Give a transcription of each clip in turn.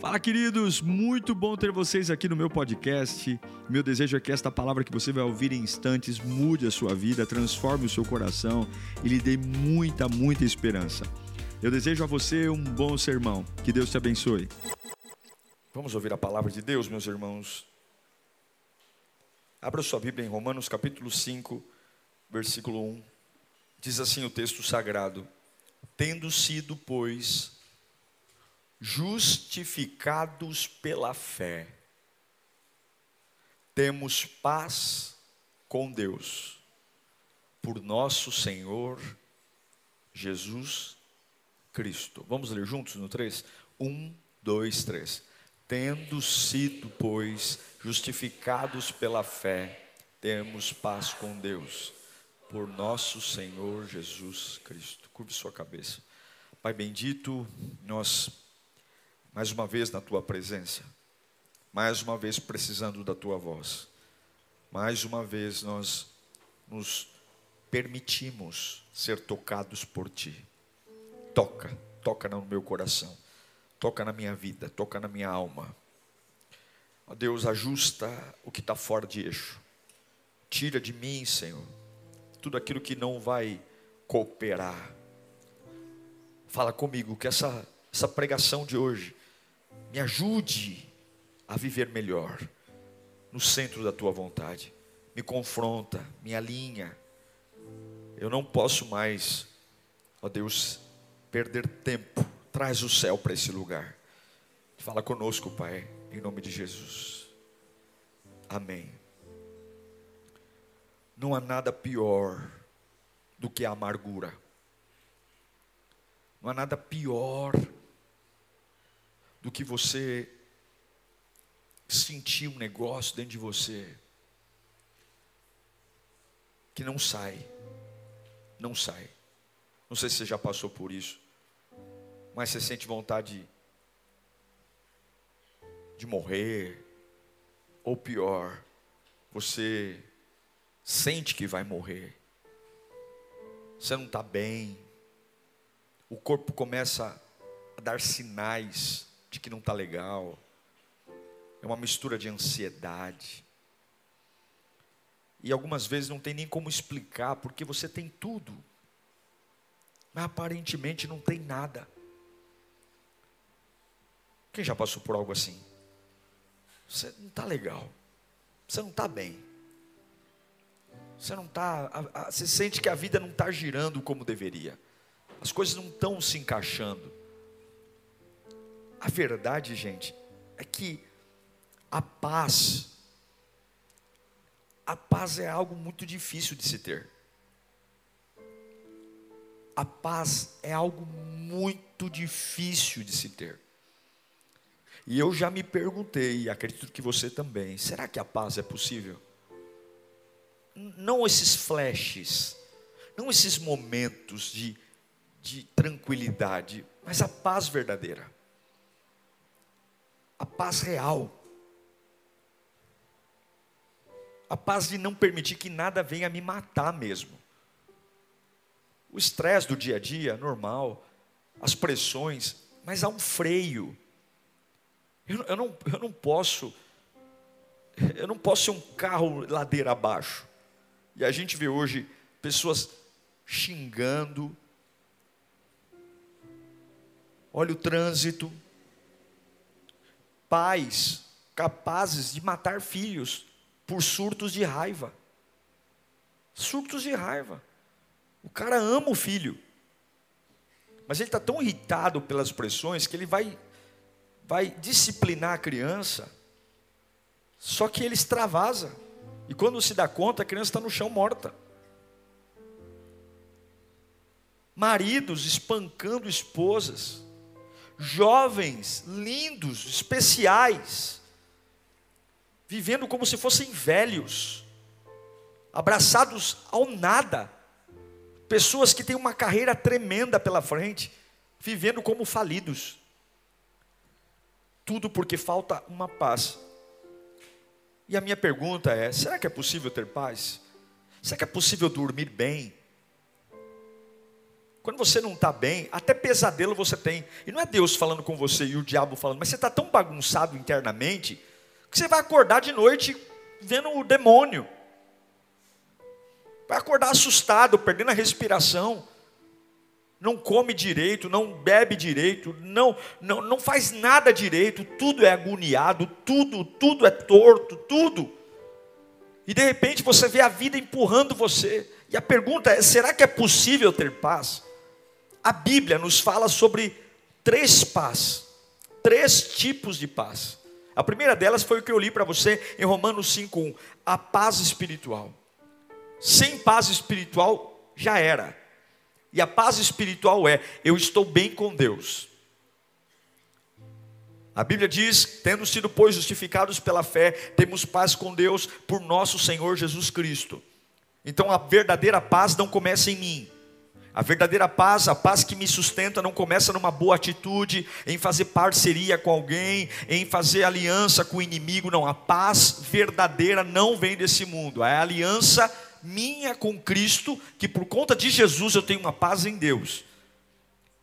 Fala, queridos! Muito bom ter vocês aqui no meu podcast. Meu desejo é que esta palavra que você vai ouvir em instantes mude a sua vida, transforme o seu coração e lhe dê muita, muita esperança. Eu desejo a você um bom sermão. Que Deus te abençoe. Vamos ouvir a palavra de Deus, meus irmãos. Abra sua Bíblia em Romanos capítulo 5, versículo 1. Diz assim o texto sagrado: Tendo sido, pois, justificados pela fé, temos paz com Deus, por nosso Senhor Jesus Cristo. Vamos ler juntos no 3? 1, 2, 3. Tendo sido, pois, justificados pela fé, temos paz com Deus, por nosso Senhor Jesus Cristo. Curve sua cabeça. Pai bendito, nós mais uma vez na tua presença, mais uma vez precisando da tua voz, mais uma vez nós nos permitimos ser tocados por ti. Toca, toca no meu coração, toca na minha vida, toca na minha alma. Ó Deus, ajusta o que está fora de eixo, tira de mim, Senhor, tudo aquilo que não vai cooperar. Fala comigo que essa, essa pregação de hoje me ajude a viver melhor no centro da tua vontade. Me confronta, me alinha. Eu não posso mais, ó Deus, perder tempo. Traz o céu para esse lugar. Fala conosco, Pai, em nome de Jesus. Amém. Não há nada pior do que a amargura. Não há nada pior do que você sentir um negócio dentro de você que não sai, não sai. Não sei se você já passou por isso, mas você sente vontade de morrer, ou pior, você sente que vai morrer, você não está bem, o corpo começa a dar sinais de que não está legal. É uma mistura de ansiedade. E algumas vezes não tem nem como explicar, porque você tem tudo, mas aparentemente não tem nada. Quem já passou por algo assim? Você não está legal, você não está bem, você não está, você sente que a vida não está girando como deveria, as coisas não estão se encaixando. A verdade, gente, é que a paz, a paz é algo muito difícil de se ter. A paz é algo muito difícil de se ter. E eu já me perguntei, e acredito que você também, será que a paz é possível? Não esses flashes, não esses momentos de, de tranquilidade, mas a paz verdadeira a paz real. A paz de não permitir que nada venha me matar mesmo. O estresse do dia a dia, normal, as pressões, mas há um freio. Eu, eu, não, eu não posso, eu não posso ser um carro ladeira abaixo. E a gente vê hoje pessoas xingando. Olha o trânsito, pais capazes de matar filhos por surtos de raiva. Surtos de raiva. O cara ama o filho, mas ele está tão irritado pelas pressões que ele vai, vai disciplinar a criança, só que ele extravasa. E quando se dá conta, a criança está no chão morta. Maridos espancando esposas jovens, lindos, especiais, vivendo como se fossem velhos, abraçados ao nada, pessoas que têm uma carreira tremenda pela frente, vivendo como falidos, tudo porque falta uma paz. E a minha pergunta é: será que é possível ter paz? Será que é possível dormir bem? Quando você não está bem, até pesadelo você tem. E não é Deus falando com você e o diabo falando, mas você está tão bagunçado internamente que você vai acordar de noite vendo o demônio. Vai acordar assustado, perdendo a respiração. Não come direito, não bebe direito, não, não, não faz nada direito, tudo é agoniado, tudo, tudo é torto, tudo. E de repente você vê a vida empurrando você. E a pergunta é: será que é possível ter paz? A Bíblia nos fala sobre três paz, três tipos de paz. A primeira delas foi o que eu li para você em Romanos 5:1, a paz espiritual. Sem paz espiritual já era. E a paz espiritual é: eu estou bem com Deus. A Bíblia diz: tendo sido, pois, justificados pela fé, temos paz com Deus por nosso Senhor Jesus Cristo. Então a verdadeira paz não começa em mim. A verdadeira paz, a paz que me sustenta, não começa numa boa atitude, em fazer parceria com alguém, em fazer aliança com o inimigo. Não, a paz verdadeira não vem desse mundo. É a aliança minha com Cristo, que por conta de Jesus eu tenho uma paz em Deus.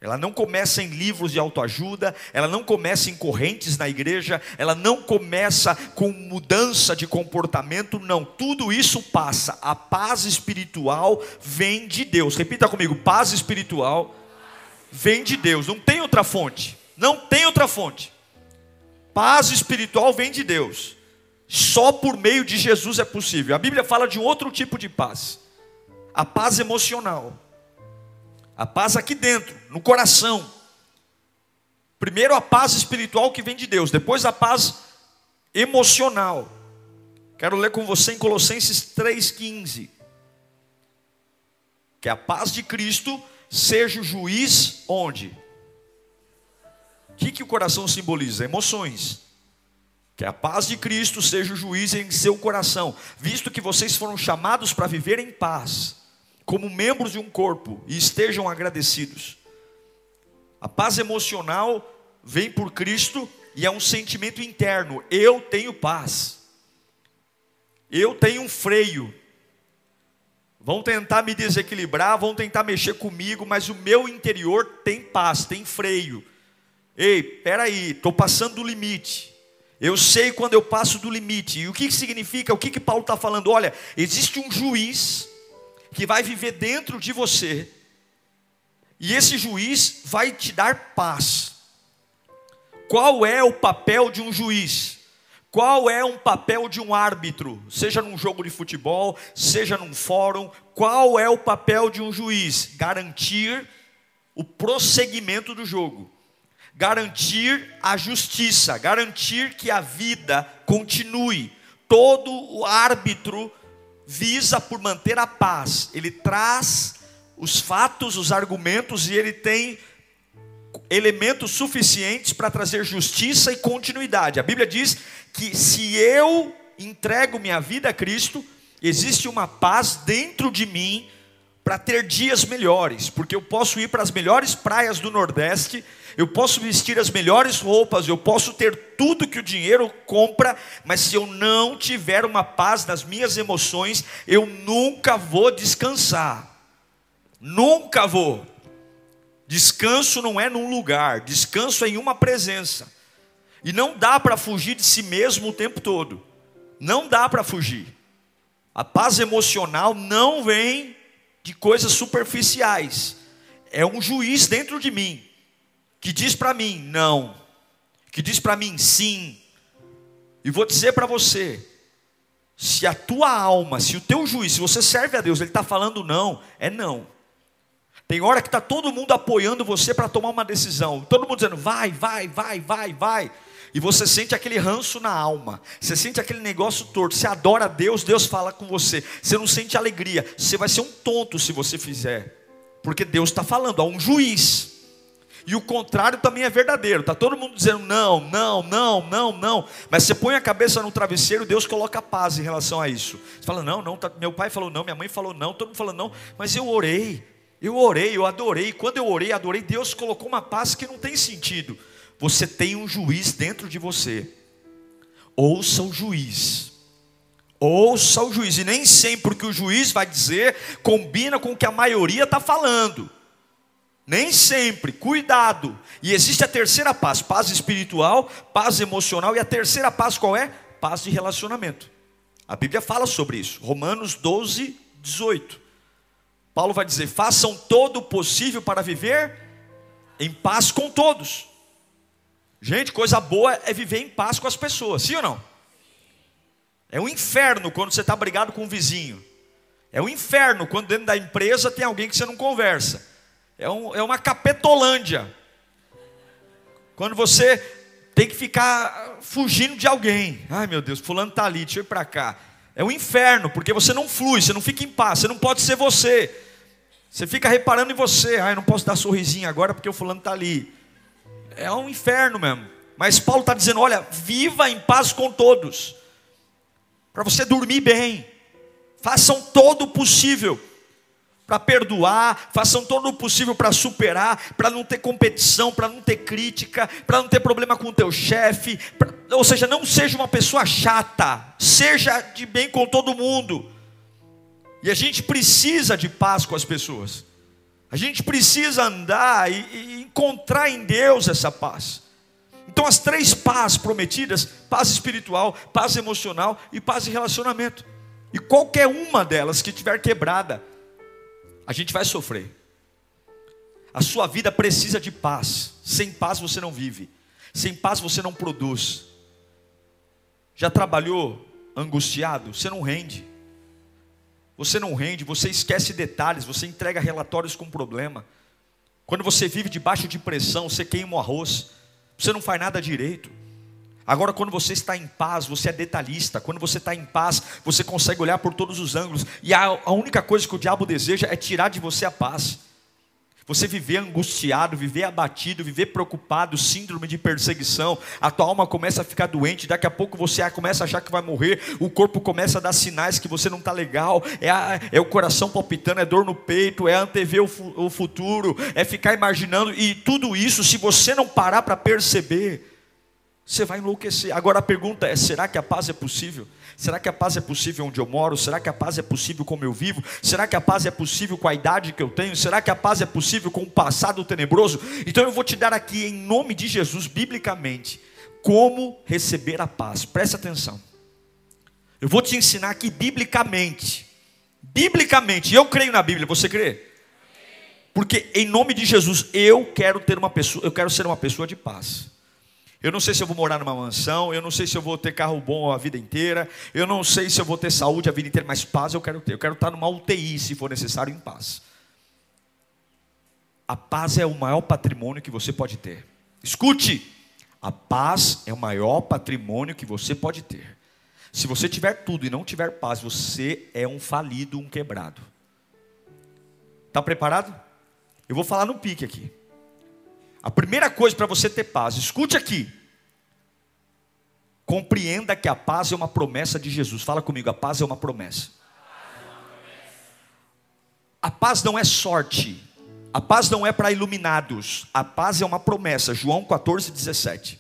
Ela não começa em livros de autoajuda, ela não começa em correntes na igreja, ela não começa com mudança de comportamento, não. Tudo isso passa. A paz espiritual vem de Deus. Repita comigo: paz espiritual vem de Deus. Não tem outra fonte. Não tem outra fonte. Paz espiritual vem de Deus. Só por meio de Jesus é possível. A Bíblia fala de um outro tipo de paz. A paz emocional. A paz aqui dentro, no coração. Primeiro a paz espiritual que vem de Deus, depois a paz emocional. Quero ler com você em Colossenses 3,15. Que a paz de Cristo seja o juiz onde? O que, que o coração simboliza? Emoções. Que a paz de Cristo seja o juiz em seu coração, visto que vocês foram chamados para viver em paz como membros de um corpo e estejam agradecidos. A paz emocional vem por Cristo e é um sentimento interno. Eu tenho paz. Eu tenho um freio. Vão tentar me desequilibrar, vão tentar mexer comigo, mas o meu interior tem paz, tem freio. Ei, peraí, estou passando do limite. Eu sei quando eu passo do limite. E o que significa? O que, que Paulo está falando? Olha, existe um juiz que vai viver dentro de você, e esse juiz vai te dar paz. Qual é o papel de um juiz? Qual é um papel de um árbitro? Seja num jogo de futebol, seja num fórum, qual é o papel de um juiz? Garantir o prosseguimento do jogo, garantir a justiça, garantir que a vida continue. Todo o árbitro visa por manter a paz. Ele traz os fatos, os argumentos e ele tem elementos suficientes para trazer justiça e continuidade. A Bíblia diz que se eu entrego minha vida a Cristo, existe uma paz dentro de mim para ter dias melhores, porque eu posso ir para as melhores praias do Nordeste eu posso vestir as melhores roupas, eu posso ter tudo que o dinheiro compra, mas se eu não tiver uma paz nas minhas emoções, eu nunca vou descansar. Nunca vou. Descanso não é num lugar, descanso é em uma presença. E não dá para fugir de si mesmo o tempo todo. Não dá para fugir. A paz emocional não vem de coisas superficiais. É um juiz dentro de mim que diz para mim não, que diz para mim sim. E vou dizer para você, se a tua alma, se o teu juiz, se você serve a Deus, ele está falando não, é não. Tem hora que está todo mundo apoiando você para tomar uma decisão, todo mundo dizendo vai, vai, vai, vai, vai. E você sente aquele ranço na alma, você sente aquele negócio torto, você adora Deus, Deus fala com você, você não sente alegria, você vai ser um tonto se você fizer, porque Deus está falando, há um juiz. E o contrário também é verdadeiro. Está todo mundo dizendo não, não, não, não, não. Mas você põe a cabeça no travesseiro, Deus coloca paz em relação a isso. Você fala, não, não, tá, meu pai falou não, minha mãe falou não, todo mundo falou não, mas eu orei, eu orei, eu adorei. Quando eu orei, adorei, Deus colocou uma paz que não tem sentido. Você tem um juiz dentro de você. Ouça o juiz. Ouça o juiz. E nem sempre o que o juiz vai dizer combina com o que a maioria está falando. Nem sempre, cuidado. E existe a terceira paz: paz espiritual, paz emocional. E a terceira paz qual é? Paz de relacionamento. A Bíblia fala sobre isso. Romanos 12, 18. Paulo vai dizer: façam todo o possível para viver em paz com todos. Gente, coisa boa é viver em paz com as pessoas, sim ou não? É um inferno quando você está brigado com um vizinho. É um inferno quando dentro da empresa tem alguém que você não conversa. É, um, é uma capetolândia. Quando você tem que ficar fugindo de alguém. Ai meu Deus, fulano está ali, deixa eu ir para cá. É um inferno, porque você não flui, você não fica em paz, você não pode ser você. Você fica reparando em você. Ai, não posso dar sorrisinho agora porque o fulano está ali. É um inferno mesmo. Mas Paulo está dizendo: olha, viva em paz com todos. Para você dormir bem. Façam todo o possível para perdoar, façam todo o possível para superar, para não ter competição, para não ter crítica, para não ter problema com o teu chefe, pra, ou seja, não seja uma pessoa chata, seja de bem com todo mundo. E a gente precisa de paz com as pessoas. A gente precisa andar e, e encontrar em Deus essa paz. Então as três paz prometidas, paz espiritual, paz emocional e paz de relacionamento. E qualquer uma delas que estiver quebrada, a gente vai sofrer. A sua vida precisa de paz. Sem paz você não vive. Sem paz você não produz. Já trabalhou angustiado? Você não rende. Você não rende, você esquece detalhes, você entrega relatórios com problema. Quando você vive debaixo de pressão, você queima o arroz. Você não faz nada direito. Agora, quando você está em paz, você é detalhista. Quando você está em paz, você consegue olhar por todos os ângulos. E a, a única coisa que o diabo deseja é tirar de você a paz. Você viver angustiado, viver abatido, viver preocupado, síndrome de perseguição, a tua alma começa a ficar doente, daqui a pouco você começa a achar que vai morrer, o corpo começa a dar sinais que você não está legal, é, a, é, o coração palpitando, é dor no peito, é antever o, o futuro, é ficar imaginando, e tudo isso, se você não parar para perceber, você vai enlouquecer. Agora a pergunta é: será que a paz é possível? Será que a paz é possível onde eu moro? Será que a paz é possível como eu vivo? Será que a paz é possível com a idade que eu tenho? Será que a paz é possível com o passado tenebroso? Então eu vou te dar aqui, em nome de Jesus, biblicamente, como receber a paz. Presta atenção. Eu vou te ensinar aqui biblicamente. Biblicamente, eu creio na Bíblia, você crê? Porque em nome de Jesus eu quero ter uma pessoa, eu quero ser uma pessoa de paz. Eu não sei se eu vou morar numa mansão, eu não sei se eu vou ter carro bom a vida inteira, eu não sei se eu vou ter saúde a vida inteira, mas paz eu quero ter. Eu quero estar numa UTI, se for necessário, em paz. A paz é o maior patrimônio que você pode ter. Escute, a paz é o maior patrimônio que você pode ter. Se você tiver tudo e não tiver paz, você é um falido, um quebrado. Está preparado? Eu vou falar no pique aqui. A primeira coisa para você ter paz, escute aqui. Compreenda que a paz é uma promessa de Jesus. Fala comigo, a paz é uma promessa. A paz não é sorte. A paz não é para iluminados. A paz é uma promessa. João 14, 17.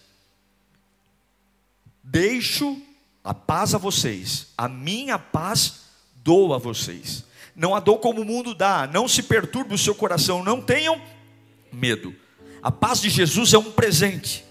Deixo a paz a vocês. A minha paz dou a vocês. Não a dou como o mundo dá. Não se perturbe o seu coração. Não tenham medo. A paz de Jesus é um presente.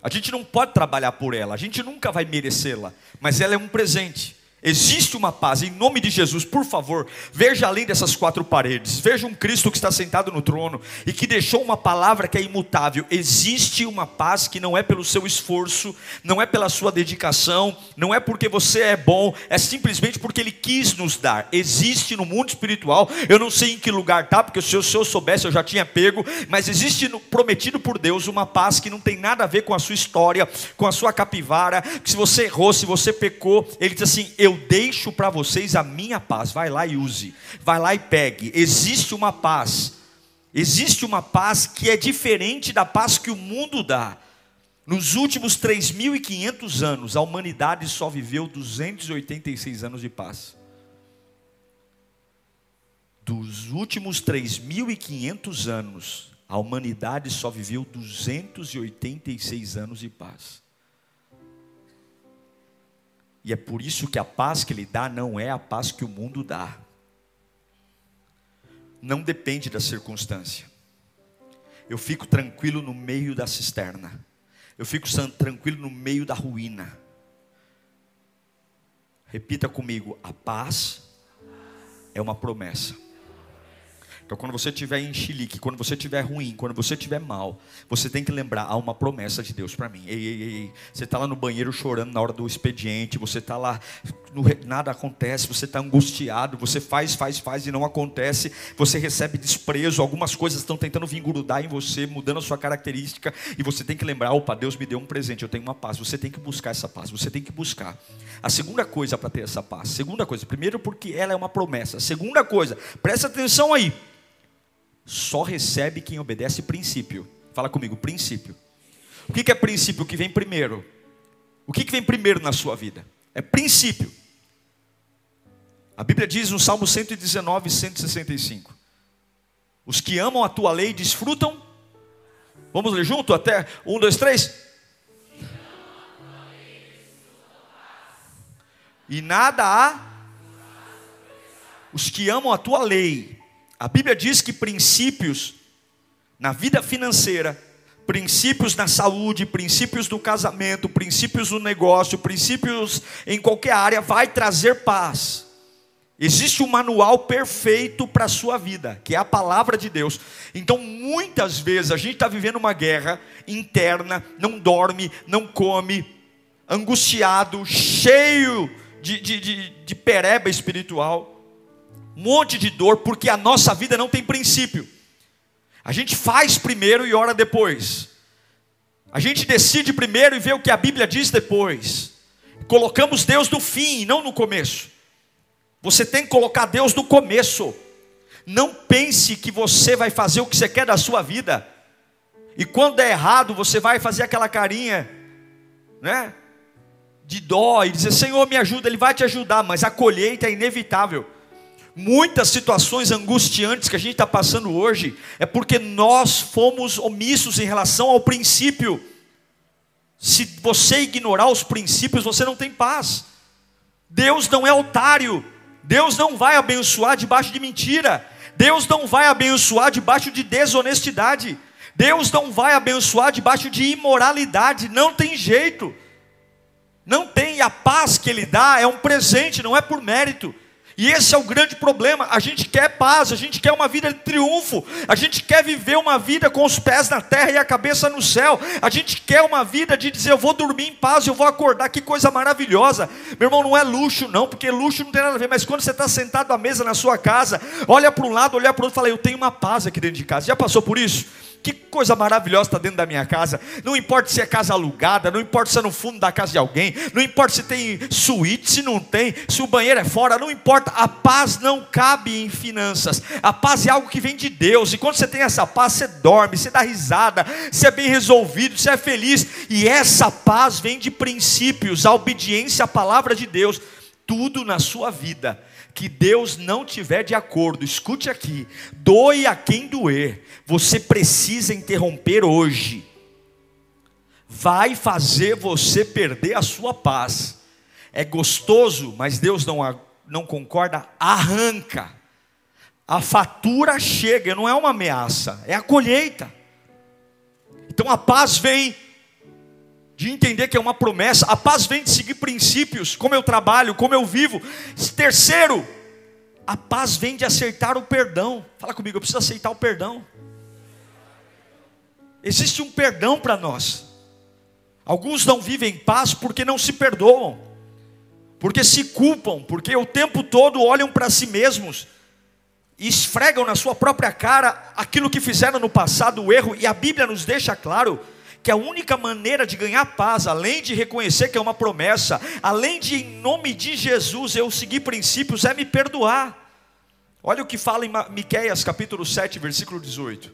A gente não pode trabalhar por ela, a gente nunca vai merecê-la, mas ela é um presente. Existe uma paz, em nome de Jesus, por favor, veja além dessas quatro paredes, veja um Cristo que está sentado no trono e que deixou uma palavra que é imutável. Existe uma paz que não é pelo seu esforço, não é pela sua dedicação, não é porque você é bom, é simplesmente porque Ele quis nos dar. Existe no mundo espiritual, eu não sei em que lugar está, porque se eu, se eu soubesse eu já tinha pego, mas existe no, prometido por Deus uma paz que não tem nada a ver com a sua história, com a sua capivara, que se você errou, se você pecou, Ele diz assim: Eu deixo para vocês a minha paz. Vai lá e use, vai lá e pegue. Existe uma paz, existe uma paz que é diferente da paz que o mundo dá. Nos últimos 3.500 anos, a humanidade só viveu 286 anos de paz. Dos últimos 3.500 anos, a humanidade só viveu 286 anos de paz. E é por isso que a paz que ele dá não é a paz que o mundo dá. Não depende da circunstância. Eu fico tranquilo no meio da cisterna. Eu fico tranquilo no meio da ruína. Repita comigo: a paz é uma promessa. Então, quando você estiver em chilique, quando você estiver ruim, quando você estiver mal, você tem que lembrar: há uma promessa de Deus para mim. Ei, ei, ei, você está lá no banheiro chorando na hora do expediente, você está lá, nada acontece, você está angustiado, você faz, faz, faz e não acontece, você recebe desprezo, algumas coisas estão tentando vir grudar em você, mudando a sua característica, e você tem que lembrar: opa, Deus me deu um presente, eu tenho uma paz. Você tem que buscar essa paz, você tem que buscar. A segunda coisa para ter essa paz, segunda coisa, primeiro porque ela é uma promessa, segunda coisa, presta atenção aí só recebe quem obedece princípio. Fala comigo, princípio. O que é princípio? O que vem primeiro? O que vem primeiro na sua vida? É princípio. A Bíblia diz no Salmo 119, 165: Os que amam a tua lei desfrutam. Vamos ler junto até um, dois, três. E nada há. Os que amam a tua lei a Bíblia diz que princípios na vida financeira, princípios na saúde, princípios do casamento, princípios no negócio, princípios em qualquer área, vai trazer paz. Existe um manual perfeito para a sua vida, que é a palavra de Deus. Então, muitas vezes, a gente está vivendo uma guerra interna, não dorme, não come, angustiado, cheio de, de, de, de pereba espiritual um monte de dor, porque a nossa vida não tem princípio. A gente faz primeiro e ora depois. A gente decide primeiro e vê o que a Bíblia diz depois. Colocamos Deus no fim não no começo. Você tem que colocar Deus no começo. Não pense que você vai fazer o que você quer da sua vida. E quando der errado, você vai fazer aquela carinha, né? De dó e dizer: Senhor, me ajuda. Ele vai te ajudar, mas a colheita é inevitável muitas situações angustiantes que a gente está passando hoje é porque nós fomos omissos em relação ao princípio. Se você ignorar os princípios, você não tem paz. Deus não é otário. Deus não vai abençoar debaixo de mentira. Deus não vai abençoar debaixo de desonestidade. Deus não vai abençoar debaixo de imoralidade. Não tem jeito. Não tem. A paz que Ele dá é um presente, não é por mérito. E esse é o grande problema. A gente quer paz, a gente quer uma vida de triunfo, a gente quer viver uma vida com os pés na terra e a cabeça no céu. A gente quer uma vida de dizer, eu vou dormir em paz, eu vou acordar, que coisa maravilhosa. Meu irmão, não é luxo, não, porque luxo não tem nada a ver, mas quando você está sentado à mesa na sua casa, olha para um lado, olha para o outro fala, eu tenho uma paz aqui dentro de casa. Já passou por isso? Que coisa maravilhosa está dentro da minha casa. Não importa se é casa alugada, não importa se é no fundo da casa de alguém, não importa se tem suíte, se não tem, se o banheiro é fora, não importa. A paz não cabe em finanças. A paz é algo que vem de Deus. E quando você tem essa paz, você dorme, você dá risada, você é bem resolvido, você é feliz. E essa paz vem de princípios, a obediência à palavra de Deus. Tudo na sua vida que Deus não tiver de acordo, escute aqui, doe a quem doer, você precisa interromper hoje. Vai fazer você perder a sua paz. É gostoso, mas Deus não, não concorda, arranca. A fatura chega, não é uma ameaça, é a colheita. Então a paz vem de entender que é uma promessa, a paz vem de seguir princípios, como eu trabalho, como eu vivo. Terceiro, a paz vem de acertar o perdão. Fala comigo, eu preciso aceitar o perdão. Existe um perdão para nós. Alguns não vivem em paz porque não se perdoam, porque se culpam, porque o tempo todo olham para si mesmos e esfregam na sua própria cara aquilo que fizeram no passado, o erro, e a Bíblia nos deixa claro que a única maneira de ganhar paz, além de reconhecer que é uma promessa, além de em nome de Jesus eu seguir princípios, é me perdoar. Olha o que fala em Miqueias capítulo 7, versículo 18.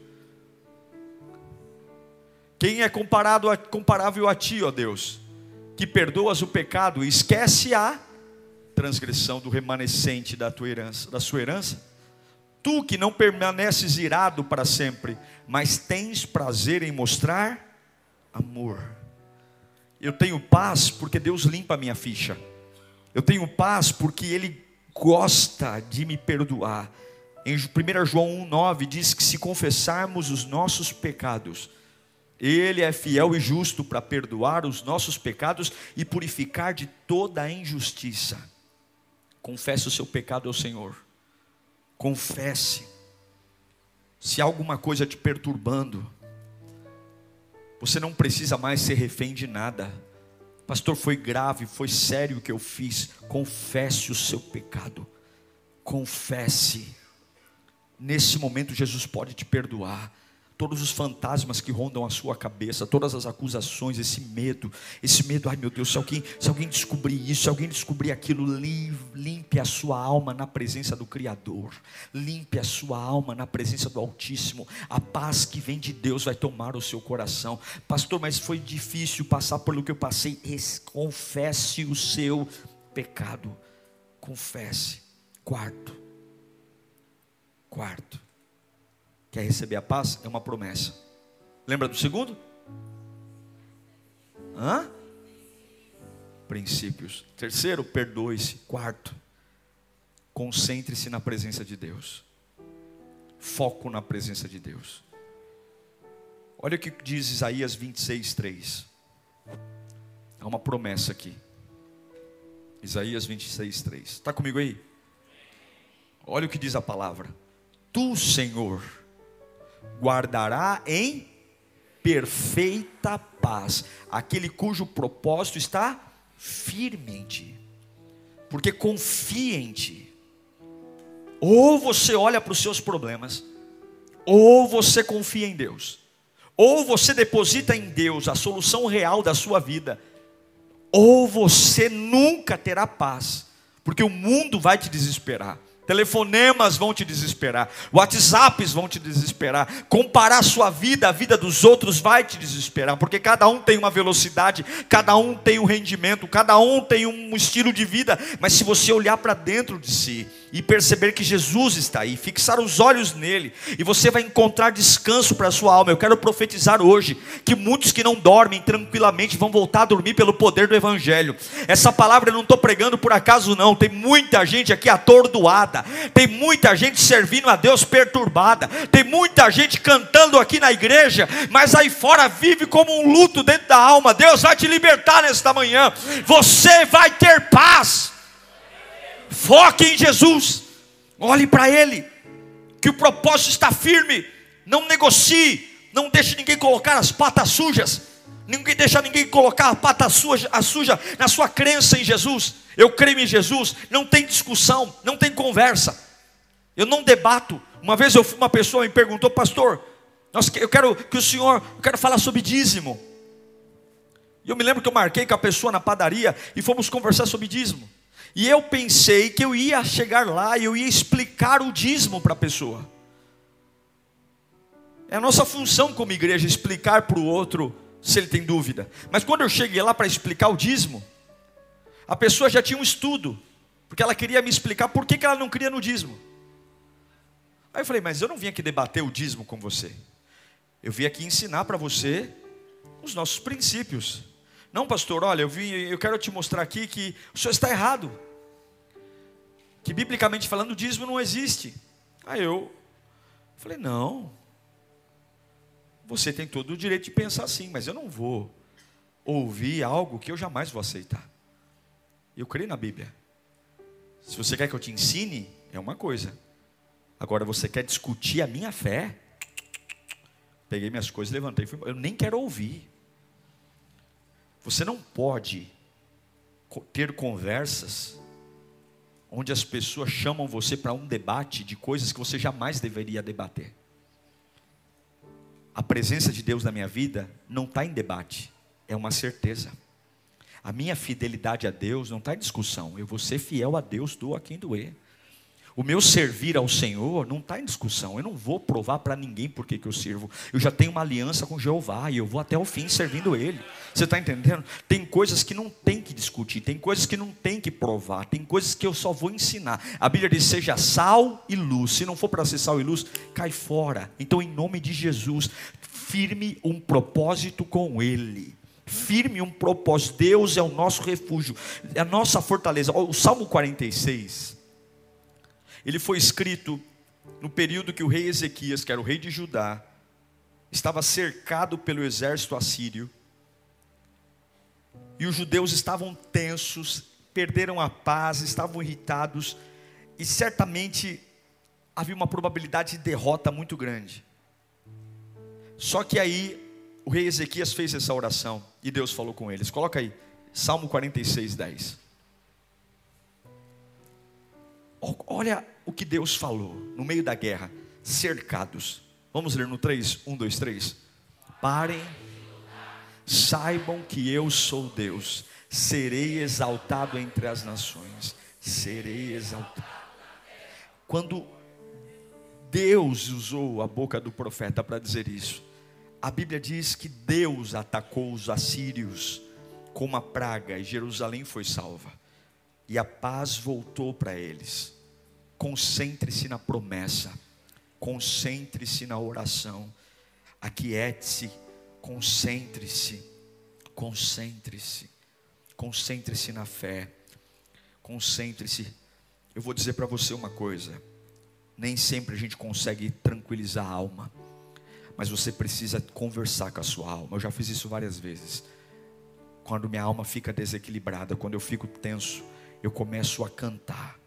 Quem é comparado a, comparável a ti, ó Deus, que perdoas o pecado e esquece a transgressão do remanescente da tua herança, da sua herança? Tu que não permaneces irado para sempre, mas tens prazer em mostrar amor. Eu tenho paz porque Deus limpa a minha ficha. Eu tenho paz porque Ele gosta de me perdoar. Em 1 João 1,9 diz que se confessarmos os nossos pecados, Ele é fiel e justo para perdoar os nossos pecados e purificar de toda a injustiça. Confesse o seu pecado ao Senhor. Confesse. Se há alguma coisa te perturbando, você não precisa mais ser refém de nada. Pastor, foi grave, foi sério o que eu fiz. Confesse o seu pecado. Confesse. Nesse momento, Jesus pode te perdoar todos os fantasmas que rondam a sua cabeça, todas as acusações, esse medo, esse medo, ai meu Deus, se alguém, se alguém descobrir isso, se alguém descobrir aquilo, limpe a sua alma na presença do Criador, limpe a sua alma na presença do Altíssimo, a paz que vem de Deus vai tomar o seu coração, pastor, mas foi difícil passar pelo que eu passei, confesse o seu pecado, confesse. Quarto, quarto, Quer receber a paz? É uma promessa. Lembra do segundo? Hã? Princípios. Terceiro, perdoe-se. Quarto, concentre-se na presença de Deus. Foco na presença de Deus. Olha o que diz Isaías 26, 3. Há uma promessa aqui. Isaías 26, 3. Está comigo aí? Olha o que diz a palavra. Tu, Senhor, guardará em perfeita paz aquele cujo propósito está firme em ti, porque confia em ti. Ou você olha para os seus problemas, ou você confia em Deus, ou você deposita em Deus a solução real da sua vida, ou você nunca terá paz, porque o mundo vai te desesperar. Telefonemas vão te desesperar, WhatsApps vão te desesperar, comparar sua vida à vida dos outros vai te desesperar, porque cada um tem uma velocidade, cada um tem um rendimento, cada um tem um estilo de vida, mas se você olhar para dentro de si e perceber que Jesus está aí, fixar os olhos nele, e você vai encontrar descanso para a sua alma. Eu quero profetizar hoje que muitos que não dormem tranquilamente vão voltar a dormir pelo poder do Evangelho. Essa palavra eu não estou pregando por acaso, não, tem muita gente aqui atordoada tem muita gente servindo a Deus perturbada, tem muita gente cantando aqui na igreja, mas aí fora vive como um luto dentro da alma. Deus vai te libertar nesta manhã, você vai ter paz. Foque em Jesus, olhe para Ele, que o propósito está firme, não negocie, não deixe ninguém colocar as patas sujas. Ninguém deixa ninguém colocar a pata suja, a suja na sua crença em Jesus. Eu creio em Jesus, não tem discussão, não tem conversa. Eu não debato. Uma vez eu uma pessoa me perguntou, pastor, eu quero que o senhor, eu quero falar sobre dízimo. E eu me lembro que eu marquei com a pessoa na padaria e fomos conversar sobre dízimo. E eu pensei que eu ia chegar lá e eu ia explicar o dízimo para a pessoa. É a nossa função como igreja explicar para o outro se ele tem dúvida. Mas quando eu cheguei lá para explicar o dízimo, a pessoa já tinha um estudo, porque ela queria me explicar por que, ela não cria no dízimo. Aí eu falei, mas eu não vim aqui debater o dízimo com você. Eu vim aqui ensinar para você os nossos princípios. Não, pastor, olha, eu vim, eu quero te mostrar aqui que o senhor está errado. Que biblicamente falando, o dízimo não existe. Aí eu falei, não, você tem todo o direito de pensar assim, mas eu não vou ouvir algo que eu jamais vou aceitar. Eu creio na Bíblia. Se você quer que eu te ensine, é uma coisa. Agora você quer discutir a minha fé? Peguei minhas coisas, levantei fui. Eu nem quero ouvir. Você não pode ter conversas onde as pessoas chamam você para um debate de coisas que você jamais deveria debater a presença de Deus na minha vida não está em debate, é uma certeza. A minha fidelidade a Deus não está em discussão. Eu vou ser fiel a Deus, doa quem doer. O meu servir ao Senhor não está em discussão. Eu não vou provar para ninguém por que eu sirvo. Eu já tenho uma aliança com Jeová e eu vou até o fim servindo Ele. Você está entendendo? Tem coisas que não tem que discutir, tem coisas que não tem que provar, tem coisas que eu só vou ensinar. A Bíblia diz: seja sal e luz. Se não for para ser sal e luz, cai fora. Então, em nome de Jesus, firme um propósito com Ele firme um propósito. Deus é o nosso refúgio, é a nossa fortaleza. O Salmo 46, ele foi escrito no período que o rei Ezequias, que era o rei de Judá, estava cercado pelo exército assírio, e os judeus estavam tensos, perderam a paz, estavam irritados, e certamente havia uma probabilidade de derrota muito grande. Só que aí o rei Ezequias fez essa oração e Deus falou com eles. Coloca aí, Salmo 46, 10. Olha o que Deus falou no meio da guerra, cercados. Vamos ler no 3, 1, 2, 3. Parem, saibam que eu sou Deus, serei exaltado entre as nações, serei exaltado. Quando Deus usou a boca do profeta para dizer isso, a Bíblia diz que Deus atacou os assírios com uma praga e Jerusalém foi salva. E a paz voltou para eles. Concentre-se na promessa, concentre-se na oração, aquiete-se, concentre-se, concentre-se, concentre-se na fé, concentre-se. Eu vou dizer para você uma coisa: nem sempre a gente consegue tranquilizar a alma mas você precisa conversar com a sua alma. Eu já fiz isso várias vezes. Quando minha alma fica desequilibrada, quando eu fico tenso, eu começo a cantar.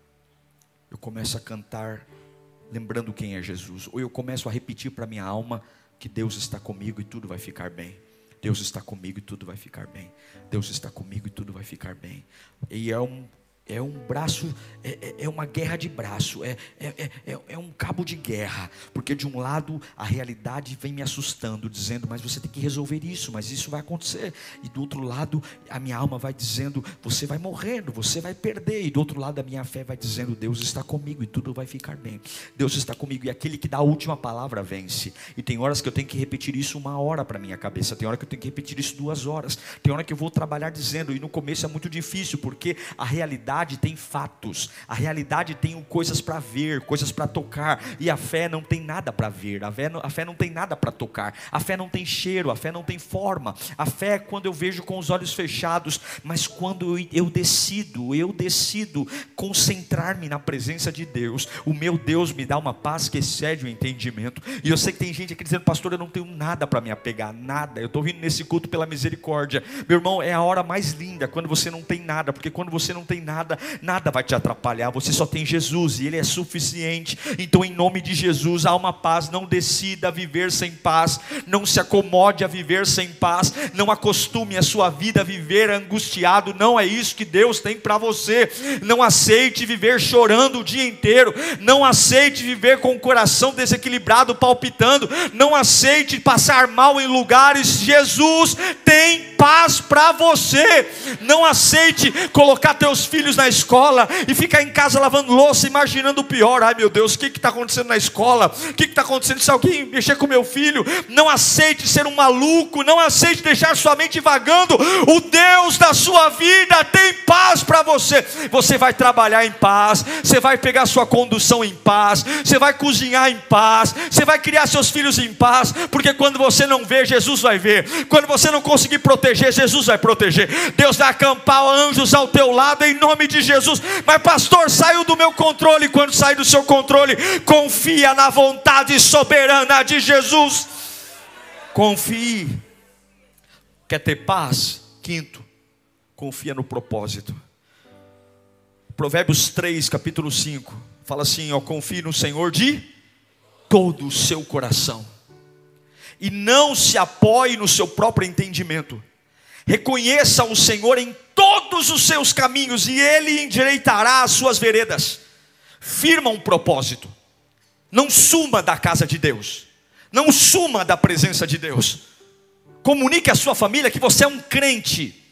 Eu começo a cantar lembrando quem é Jesus, ou eu começo a repetir para minha alma que Deus está comigo e tudo vai ficar bem. Deus está comigo e tudo vai ficar bem. Deus está comigo e tudo vai ficar bem. E é um é um braço, é, é, é uma guerra de braço, é, é, é, é, um cabo de guerra, porque de um lado a realidade vem me assustando, dizendo, mas você tem que resolver isso, mas isso vai acontecer, e do outro lado a minha alma vai dizendo, você vai morrendo, você vai perder, e do outro lado a minha fé vai dizendo, Deus está comigo e tudo vai ficar bem, Deus está comigo, e aquele que dá a última palavra vence, e tem horas que eu tenho que repetir isso uma hora para minha cabeça, tem hora que eu tenho que repetir isso duas horas, tem hora que eu vou trabalhar dizendo, e no começo é muito difícil, porque a realidade realidade tem fatos, a realidade tem coisas para ver, coisas para tocar, e a fé não tem nada para ver, a fé, a fé não tem nada para tocar, a fé não tem cheiro, a fé não tem forma, a fé é quando eu vejo com os olhos fechados, mas quando eu, eu decido, eu decido concentrar-me na presença de Deus, o meu Deus me dá uma paz que excede o entendimento, e eu sei que tem gente aqui dizendo, pastor, eu não tenho nada para me apegar, nada, eu estou vindo nesse culto pela misericórdia, meu irmão, é a hora mais linda, quando você não tem nada, porque quando você não tem nada, nada, nada vai te atrapalhar. Você só tem Jesus e Ele é suficiente. Então, em nome de Jesus, há uma paz. Não decida viver sem paz, não se acomode a viver sem paz, não acostume a sua vida a viver angustiado. Não é isso que Deus tem para você. Não aceite viver chorando o dia inteiro. Não aceite viver com o coração desequilibrado, palpitando. Não aceite passar mal em lugares. Jesus tem paz para você. Não aceite colocar teus filhos na escola e ficar em casa lavando louça, imaginando o pior. Ai meu Deus, o que está acontecendo na escola? O que está acontecendo se alguém mexer com meu filho? Não aceite ser um maluco, não aceite deixar sua mente vagando. O Deus da sua vida tem paz para você. Você vai trabalhar em paz, você vai pegar sua condução em paz, você vai cozinhar em paz, você vai criar seus filhos em paz, porque quando você não vê, Jesus vai ver. Quando você não conseguir proteger, Jesus vai proteger. Deus vai acampar anjos ao teu lado em nome de Jesus. Mas, pastor, saiu do meu controle. Quando sai do seu controle, confia na vontade soberana de Jesus. Confie. Quer ter paz? Quinto, confia no propósito. Provérbios 3, capítulo 5, fala assim: ó, confie no Senhor de todo o seu coração, e não se apoie no seu próprio entendimento. Reconheça o Senhor em todos os seus caminhos e ele endireitará as suas veredas. Firma um propósito. Não suma da casa de Deus. Não suma da presença de Deus. Comunique à sua família que você é um crente.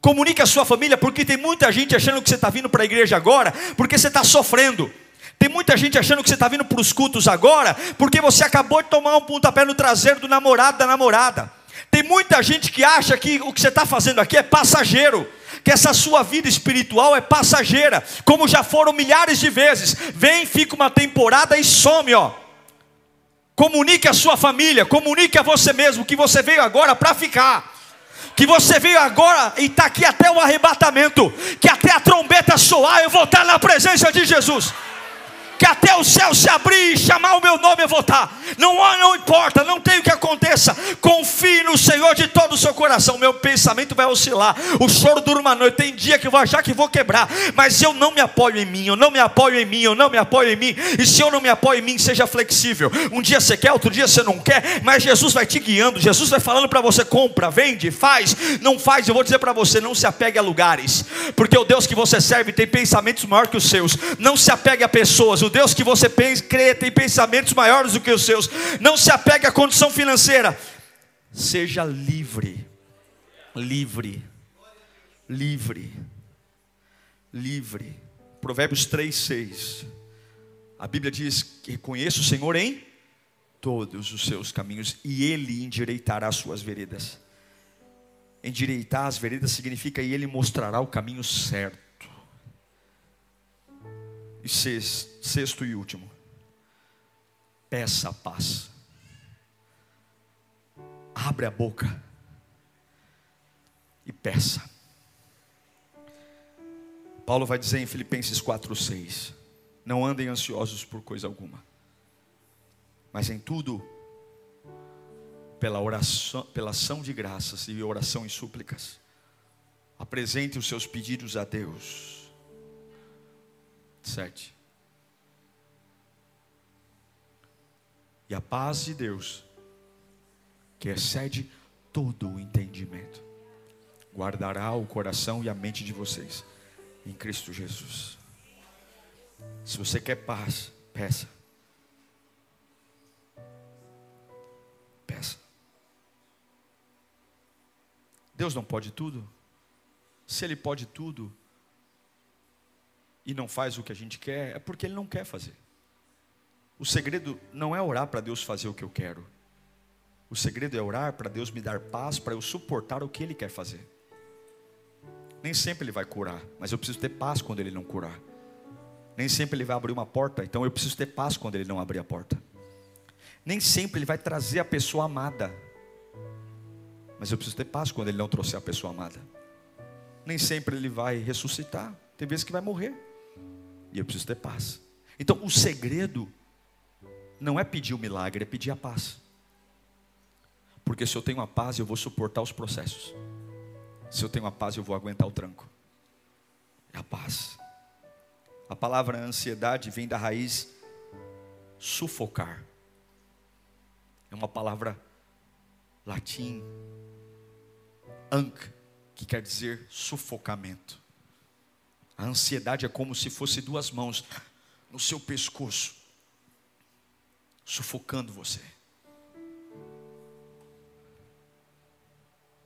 Comunique à sua família, porque tem muita gente achando que você está vindo para a igreja agora, porque você está sofrendo. Tem muita gente achando que você está vindo para os cultos agora, porque você acabou de tomar um pontapé no traseiro do namorado, da namorada. Tem muita gente que acha que o que você está fazendo aqui é passageiro, que essa sua vida espiritual é passageira, como já foram milhares de vezes. Vem, fica uma temporada e some, ó. Comunique a sua família, comunique a você mesmo que você veio agora para ficar. Que você veio agora e está aqui até o arrebatamento, que até a trombeta soar, eu vou estar na presença de Jesus. Que até o céu se abrir e chamar o meu nome, eu vou estar. Não, não importa, não tem o que aconteça. Confie no Senhor de todo o seu coração. Meu pensamento vai oscilar. O choro dura uma noite. Tem dia que eu vou achar que vou quebrar. Mas eu não me apoio em mim, eu não me apoio em mim, eu não me apoio em mim. E se eu não me apoio em mim, seja flexível. Um dia você quer, outro dia você não quer. Mas Jesus vai te guiando. Jesus vai falando para você: compra, vende, faz. Não faz. Eu vou dizer para você: não se apegue a lugares. Porque o Deus que você serve tem pensamentos maiores que os seus. Não se apegue a pessoas. O Deus que você crê tem pensamentos maiores do que os seus. Não se apegue à condição financeira. Seja livre. Livre. Livre. Livre. Provérbios 3, 6. A Bíblia diz que reconheça o Senhor em todos os seus caminhos e Ele endireitará as suas veredas. Endireitar as veredas significa e Ele mostrará o caminho certo. E sexto, sexto e último, peça a paz. Abre a boca e peça. Paulo vai dizer em Filipenses 4:6, não andem ansiosos por coisa alguma, mas em tudo pela oração, pela ação de graças e oração e súplicas, apresente os seus pedidos a Deus. Sete. E a paz de Deus, que excede todo o entendimento, guardará o coração e a mente de vocês em Cristo Jesus. Se você quer paz, peça. Peça. Deus não pode tudo? Se Ele pode tudo e não faz o que a gente quer, é porque Ele não quer fazer. O segredo não é orar para Deus fazer o que eu quero. O segredo é orar para Deus me dar paz para eu suportar o que Ele quer fazer. Nem sempre Ele vai curar, mas eu preciso ter paz quando Ele não curar. Nem sempre Ele vai abrir uma porta, então eu preciso ter paz quando Ele não abrir a porta. Nem sempre Ele vai trazer a pessoa amada, mas eu preciso ter paz quando Ele não trouxer a pessoa amada. Nem sempre Ele vai ressuscitar, tem vezes que vai morrer, eu preciso ter paz. Então o segredo não é pedir o milagre, é pedir a paz. Porque se eu tenho a paz, eu vou suportar os processos. Se eu tenho a paz, eu vou aguentar o tranco. É a paz. A palavra ansiedade vem da raiz sufocar. É uma palavra latim, anc, que quer dizer sufocamento. A ansiedade é como se fosse duas mãos no seu pescoço, sufocando você.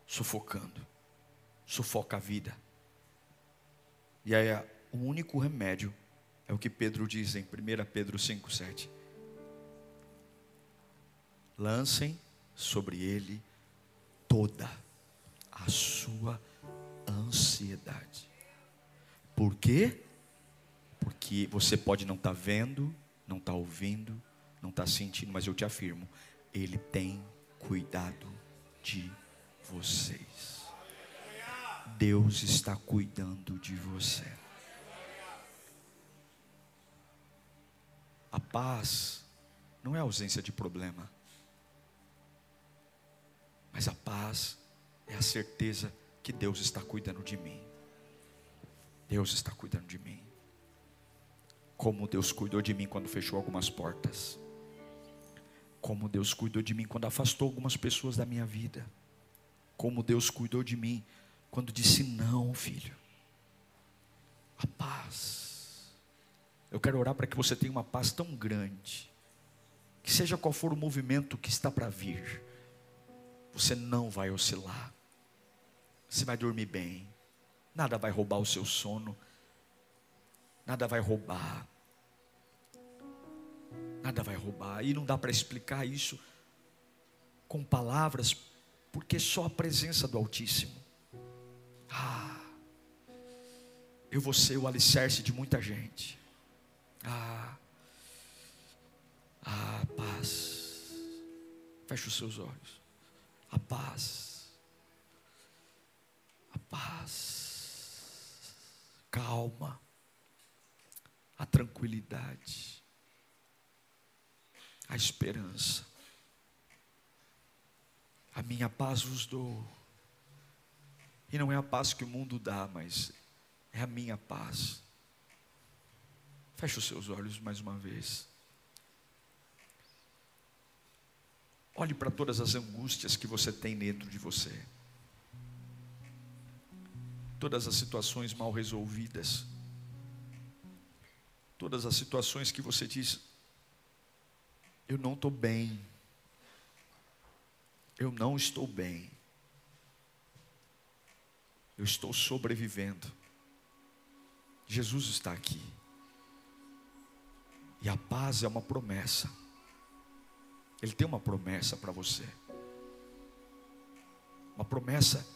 Sufocando. Sufoca a vida. E aí o único remédio é o que Pedro diz em 1 Pedro 5,7. Lancem sobre ele toda a sua ansiedade. Por quê? Porque você pode não estar tá vendo, não estar tá ouvindo, não está sentindo, mas eu te afirmo, Ele tem cuidado de vocês. Deus está cuidando de você. A paz não é ausência de problema, mas a paz é a certeza que Deus está cuidando de mim. Deus está cuidando de mim. Como Deus cuidou de mim quando fechou algumas portas como Deus cuidou de mim quando afastou algumas pessoas da minha vida. Como Deus cuidou de mim quando disse não, filho. A paz. Eu quero orar para que você tenha uma paz tão grande, que seja qual for o movimento que está para vir, você não vai oscilar. Você vai dormir bem. Nada vai roubar o seu sono. Nada vai roubar nada vai roubar. E não dá para explicar isso com palavras, porque só a presença do Altíssimo. Ah, eu vou ser o alicerce de muita gente. Ah, ah, paz. Feche os seus olhos. A paz. A paz. Calma. A tranquilidade a esperança. A minha paz vos dou. E não é a paz que o mundo dá, mas é a minha paz. Feche os seus olhos mais uma vez. Olhe para todas as angústias que você tem dentro de você. Todas as situações mal resolvidas. Todas as situações que você diz: Eu não estou bem. Eu não estou bem. Eu estou sobrevivendo. Jesus está aqui. E a paz é uma promessa. Ele tem uma promessa para você. Uma promessa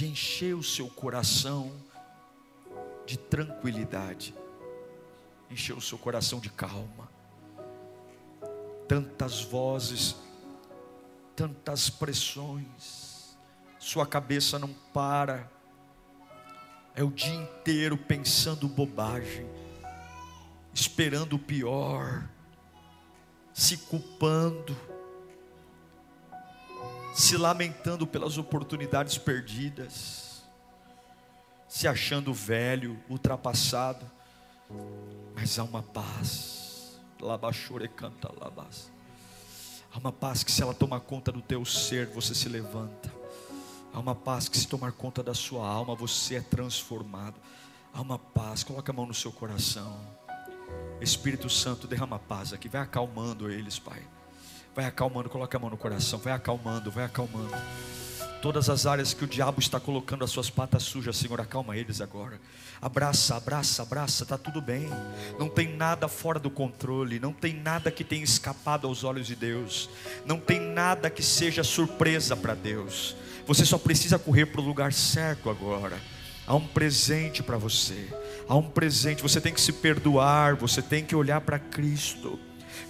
de encher o seu coração de tranquilidade, encher o seu coração de calma. Tantas vozes, tantas pressões, sua cabeça não para, é o dia inteiro pensando bobagem, esperando o pior se culpando, se lamentando pelas oportunidades perdidas, se achando velho, ultrapassado, mas há uma paz, labachore canta labas. Há uma paz que se ela tomar conta do teu ser, você se levanta. Há uma paz que se tomar conta da sua alma, você é transformado. Há uma paz, coloca a mão no seu coração. Espírito Santo, derrama paz aqui, vai acalmando eles, Pai. Vai acalmando, coloca a mão no coração, vai acalmando, vai acalmando. Todas as áreas que o diabo está colocando as suas patas sujas, Senhor, acalma eles agora. Abraça, abraça, abraça, está tudo bem. Não tem nada fora do controle, não tem nada que tenha escapado aos olhos de Deus, não tem nada que seja surpresa para Deus. Você só precisa correr para o lugar certo agora. Há um presente para você. Há um presente. Você tem que se perdoar. Você tem que olhar para Cristo.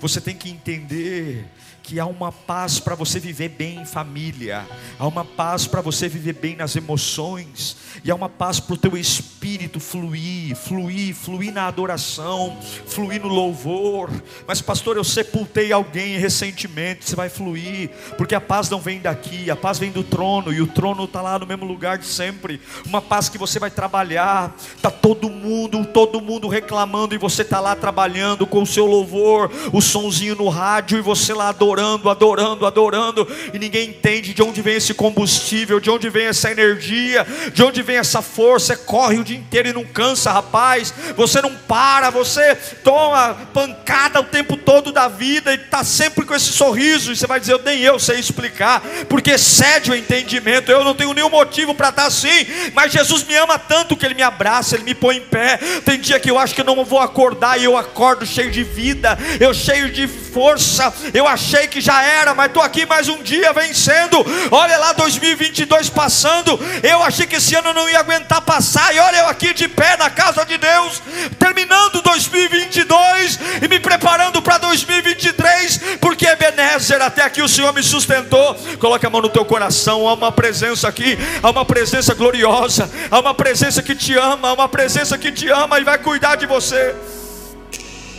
Você tem que entender que há uma paz para você viver bem em família, há uma paz para você viver bem nas emoções, e há uma paz para o teu espírito fluir, fluir, fluir na adoração, fluir no louvor. Mas, pastor, eu sepultei alguém recentemente, você vai fluir, porque a paz não vem daqui, a paz vem do trono, e o trono está lá no mesmo lugar de sempre. Uma paz que você vai trabalhar, está todo mundo, todo mundo reclamando, e você está lá trabalhando com o seu louvor, o sonzinho no rádio, e você lá adorando, adorando, adorando, e ninguém entende de onde vem esse combustível, de onde vem essa energia, de onde vem essa força. Corre o dia inteiro e não cansa, rapaz. Você não para, você toma pancada o tempo todo da vida e está sempre com esse sorriso. E você vai dizer, nem eu sei explicar, porque cede o entendimento. Eu não tenho nenhum motivo para estar tá assim, mas Jesus me ama tanto que Ele me abraça, Ele me põe em pé. Tem dia que eu acho que eu não vou acordar e eu acordo cheio de vida, eu cheio de força. Eu achei que já era, mas estou aqui mais um dia vencendo. Olha lá 2022 passando. Eu achei que esse ano não ia aguentar passar. E olha eu aqui de pé na casa de Deus, terminando 2022 e me preparando para 2023, porque Ebenezer, até aqui o Senhor me sustentou. Coloque a mão no teu coração. Há uma presença aqui, há uma presença gloriosa, há uma presença que te ama, há uma presença que te ama e vai cuidar de você.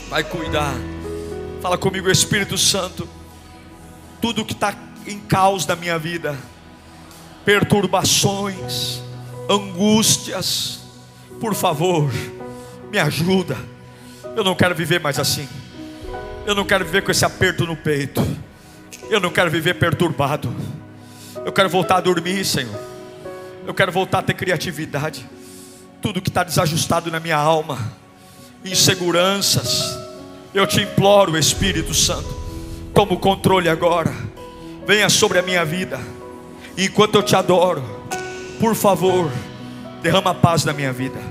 Vai cuidar. Fala comigo, Espírito Santo tudo que está em caos da minha vida, perturbações, angústias, por favor, me ajuda. Eu não quero viver mais assim. Eu não quero viver com esse aperto no peito. Eu não quero viver perturbado. Eu quero voltar a dormir, Senhor. Eu quero voltar a ter criatividade. Tudo que está desajustado na minha alma, inseguranças, eu te imploro, Espírito Santo Toma o controle agora. Venha sobre a minha vida. enquanto eu te adoro, por favor, derrama paz na minha vida.